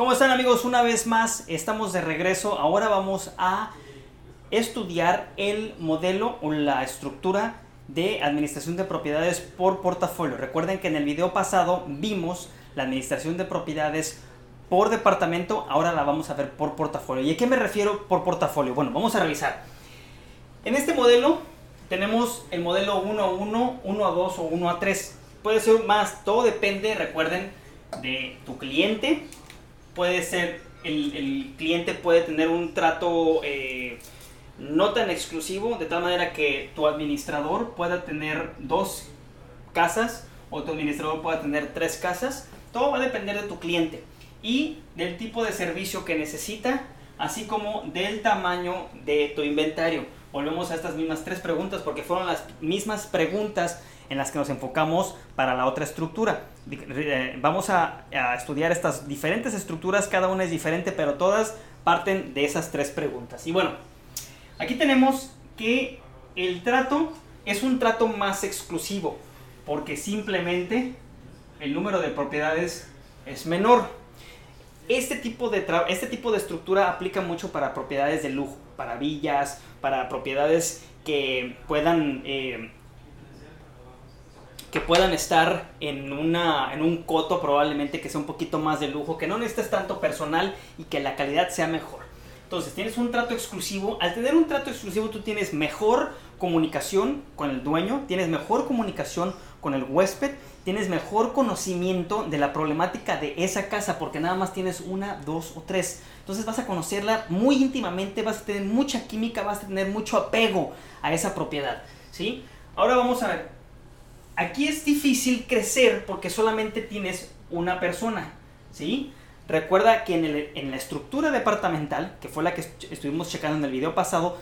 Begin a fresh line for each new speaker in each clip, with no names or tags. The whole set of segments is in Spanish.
¿Cómo están amigos? Una vez más estamos de regreso. Ahora vamos a estudiar el modelo o la estructura de administración de propiedades por portafolio. Recuerden que en el video pasado vimos la administración de propiedades por departamento, ahora la vamos a ver por portafolio. ¿Y a qué me refiero por portafolio? Bueno, vamos a revisar. En este modelo tenemos el modelo 1 a 1, 1 a 2 o 1 a 3. Puede ser más, todo depende, recuerden, de tu cliente, puede ser, el, cliente puede tener un trato eh, no tan exclusivo, de tal manera que tu administrador pueda tener dos casas o tu administrador pueda tener tres casas. Todo va a depender de tu cliente y del tipo de servicio que necesita, así como del tamaño de tu inventario. Volvemos a estas mismas tres preguntas porque fueron las mismas preguntas en las que nos enfocamos para la otra estructura. Eh, vamos a, estudiar estas diferentes estructuras, cada una es diferente, pero todas parten de esas tres preguntas. Y bueno, aquí tenemos que el trato es un trato más exclusivo, porque simplemente el número de propiedades es menor. Este tipo de, este tipo de estructura aplica mucho para propiedades de lujo, para villas, para propiedades que puedan eh, que puedan estar en, una, en un coto probablemente que sea un poquito más de lujo, que no necesites tanto personal y que la calidad sea mejor. Entonces tienes un trato exclusivo. Al tener un trato exclusivo tú tienes mejor comunicación con el dueño, tienes mejor comunicación con el huésped, tienes mejor conocimiento de la problemática de esa casa porque nada más tienes una, dos o tres. Entonces vas a conocerla muy íntimamente, vas a tener mucha química, vas a tener mucho apego a esa propiedad. ¿sí? Ahora vamos a ver Aquí es difícil crecer porque solamente tienes una persona, ¿sí? Recuerda que en, la estructura departamental, que fue la que estuvimos checando en el video pasado,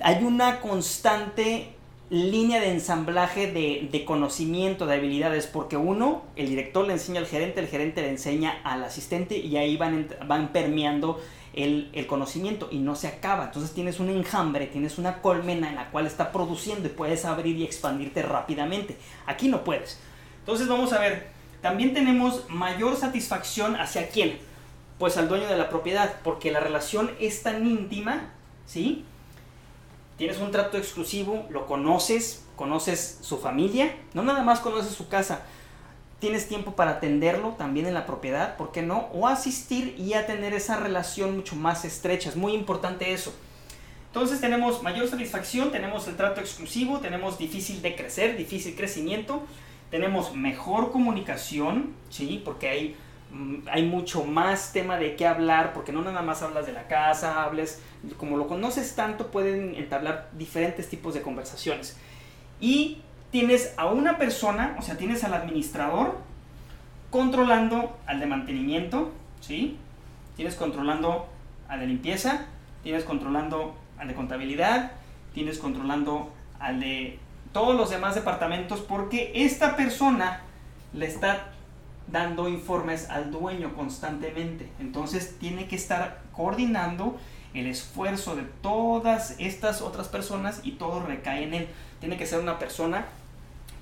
hay una constante línea de ensamblaje de, conocimiento, de habilidades, porque uno, el director le enseña al gerente, el gerente le enseña al asistente y ahí van, van permeando el, conocimiento y no se acaba. Entonces tienes un enjambre, tienes una colmena en la cual está produciendo y puedes abrir y expandirte rápidamente. Aquí no puedes. Entonces vamos a ver, también tenemos mayor satisfacción hacia quién? Pues al dueño de la propiedad, porque la relación es tan íntima, ¿sí? Tienes un trato exclusivo, lo conoces, conoces su familia, no nada más conoces su casa, tienes tiempo para atenderlo también en la propiedad, ¿por qué no? O asistir y a tener esa relación mucho más estrecha, es muy importante eso. Entonces tenemos mayor satisfacción, tenemos el trato exclusivo, tenemos difícil de crecer, difícil crecimiento, tenemos mejor comunicación, ¿sí? Porque hay, hay mucho más tema de qué hablar, porque no nada más hablas de la casa, hables, como lo conoces tanto, pueden entablar diferentes tipos de conversaciones. Y tienes a una persona, o sea, tienes al administrador controlando al de mantenimiento, ¿sí? Tienes controlando al de limpieza, tienes controlando al de contabilidad, tienes controlando al de todos los demás departamentos porque esta persona le está dando informes al dueño constantemente. Entonces tiene que estar coordinando el esfuerzo de todas estas otras personas y todo recae en él. Tiene que ser una persona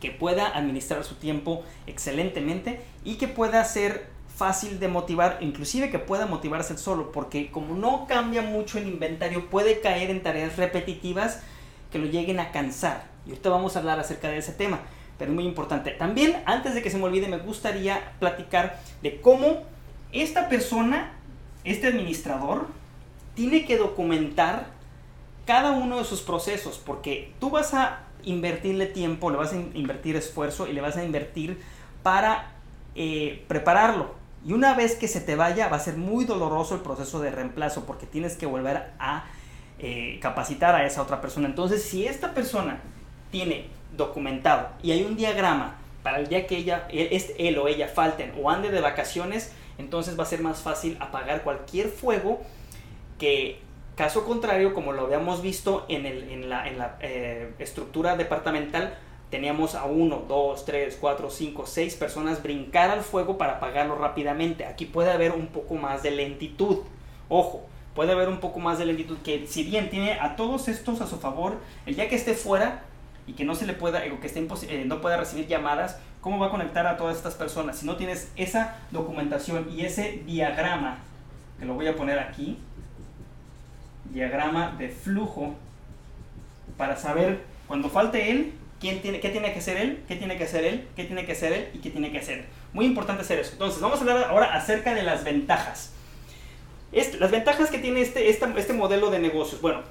que pueda administrar su tiempo excelentemente y que pueda ser fácil de motivar, inclusive que pueda motivarse solo, porque como no cambia mucho el inventario, puede caer en tareas repetitivas que lo lleguen a cansar. Y ahorita vamos a hablar acerca de ese tema, pero es muy importante. También, antes de que se me olvide, me gustaría platicar de cómo esta persona, este administrador, tiene que documentar cada uno de sus procesos, porque tú vas a invertirle tiempo, le vas a invertir esfuerzo y le vas a invertir para eh, prepararlo. Y una vez que se te vaya, va a ser muy doloroso el proceso de reemplazo porque tienes que volver a eh, capacitar a esa otra persona. Entonces, si esta persona tiene documentado y hay un diagrama para el día que ella, él o ella falten o ande de vacaciones, entonces va a ser más fácil apagar cualquier fuego que Caso contrario, como lo habíamos visto en, la, eh, estructura departamental, teníamos a uno, dos, tres, cuatro, cinco, seis personas brincar al fuego para apagarlo rápidamente. Aquí puede haber un poco más de lentitud. Ojo, puede haber un poco más de lentitud que si bien tiene a todos estos a su favor, el día que esté fuera y que no se le pueda, o que esté eh, no pueda recibir llamadas, ¿cómo va a conectar a todas estas personas? Si no tienes esa documentación y ese diagrama, que lo voy a poner aquí, diagrama de flujo, para saber cuando falte él, quién tiene, qué tiene que hacer él, qué tiene que hacer él, qué tiene que hacer él y qué tiene que hacer. Muy importante hacer eso. Entonces, vamos a hablar ahora acerca de las ventajas. Este, las ventajas que tiene este, este modelo de negocios. Bueno,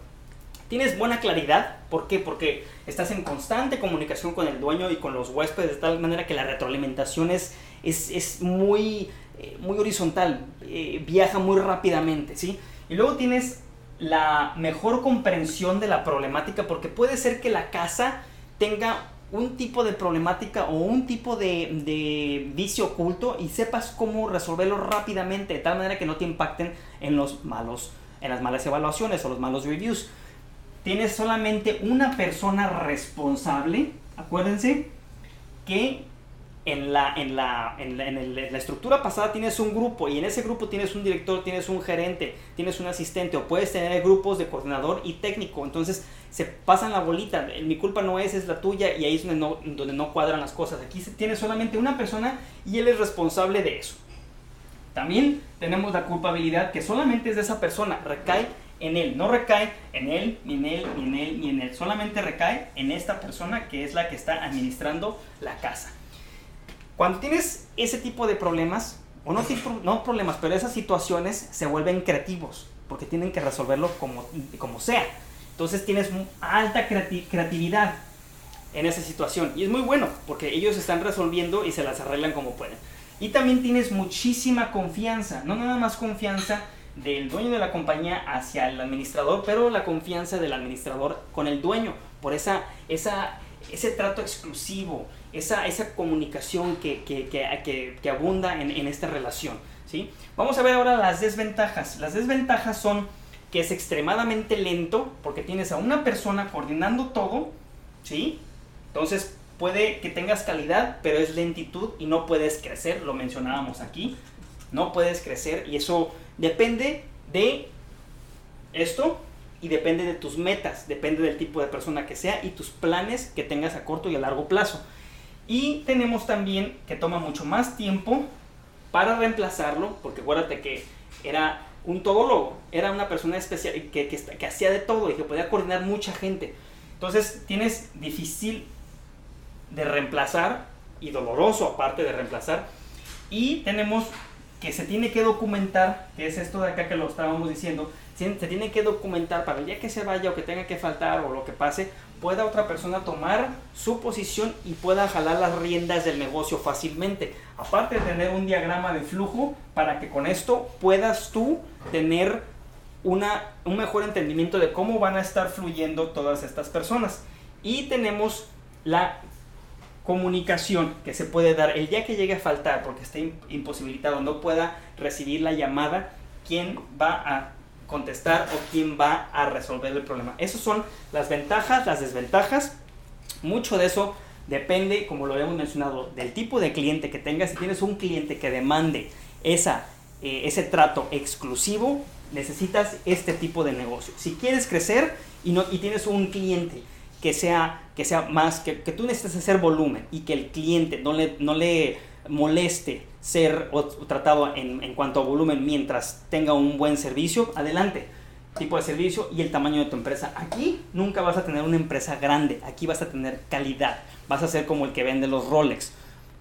tienes buena claridad. ¿Por qué? Porque estás en constante comunicación con el dueño y con los huéspedes de tal manera que la retroalimentación es, es, muy, eh, muy horizontal, eh, viaja muy rápidamente, ¿sí? Y luego tienes la mejor comprensión de la problemática porque puede ser que la casa tenga un tipo de problemática o un tipo de, de, vicio oculto y sepas cómo resolverlo rápidamente de tal manera que no te impacten en los malos en las malas evaluaciones o los malos reviews tienes solamente una persona responsable, acuérdense, que en la, en, la, en, la, en, la, estructura pasada tienes un grupo y en ese grupo tienes un director, tienes un gerente, tienes un asistente o puedes tener grupos de coordinador y técnico. Entonces se pasan la bolita, mi culpa no es, es la tuya y ahí es donde no, donde no cuadran las cosas. Aquí tienes solamente una persona y él es responsable de eso. También tenemos la culpabilidad que solamente es de esa persona, recae en él. No recae en él, ni en él, ni en él, ni en él. Solamente recae en esta persona que es la que está administrando la casa. Cuando tienes ese tipo de problemas, o no, no problemas, pero esas situaciones se vuelven creativos, porque tienen que resolverlo como, como sea. Entonces tienes alta creatividad en esa situación. Y es muy bueno, porque ellos están resolviendo y se las arreglan como pueden. Y también tienes muchísima confianza, no nada más confianza del dueño de la compañía hacia el administrador, pero la confianza del administrador con el dueño, por esa, esa, ese trato exclusivo, esa, esa comunicación que, que, que, que abunda en, en, esta relación. ¿sí? Vamos a ver ahora las desventajas. Las desventajas son que es extremadamente lento porque tienes a una persona coordinando todo, ¿sí? Entonces puede que tengas calidad, pero es lentitud y no puedes crecer, lo mencionábamos aquí, no puedes crecer y eso Depende de esto y depende de tus metas, depende del tipo de persona que sea y tus planes que tengas a corto y a largo plazo. Y tenemos también que toma mucho más tiempo para reemplazarlo, porque acuérdate que era un todólogo, era una persona especial que, que, que hacía de todo y que podía coordinar mucha gente. Entonces tienes difícil de reemplazar y doloroso aparte de reemplazar. Y tenemos que se tiene que documentar, que es esto de acá que lo estábamos diciendo, se tiene que documentar para el día que se vaya o que tenga que faltar o lo que pase, pueda otra persona tomar su posición y pueda jalar las riendas del negocio fácilmente. Aparte de tener un diagrama de flujo para que con esto puedas tú tener una, un mejor entendimiento de cómo van a estar fluyendo todas estas personas. Y tenemos la comunicación que se puede dar el día que llegue a faltar porque esté imposibilitado, no pueda recibir la llamada, quién va a contestar o quién va a resolver el problema. Esas son las ventajas, las desventajas. Mucho de eso depende, como lo hemos mencionado, del tipo de cliente que tengas. Si tienes un cliente que demande esa, eh, ese trato exclusivo, necesitas este tipo de negocio. Si quieres crecer y, no, y tienes un cliente que sea, que sea más, que, que, tú necesitas hacer volumen y que el cliente no le, no le moleste ser tratado en, en, cuanto a volumen mientras tenga un buen servicio, adelante. Tipo de servicio y el tamaño de tu empresa. Aquí nunca vas a tener una empresa grande, aquí vas a tener calidad. Vas a ser como el que vende los Rolex.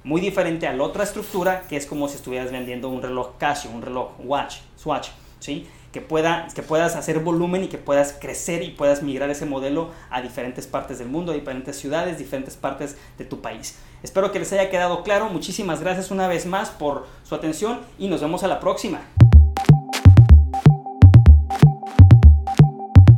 Muy diferente a la otra estructura que es como si estuvieras vendiendo un reloj Casio, un reloj Watch, Swatch, ¿sí? Que, pueda, que puedas hacer volumen y que puedas crecer y puedas migrar ese modelo a diferentes partes del mundo, a diferentes ciudades, diferentes partes de tu país. Espero que les haya quedado claro. Muchísimas gracias una vez más por su atención y nos vemos a la próxima.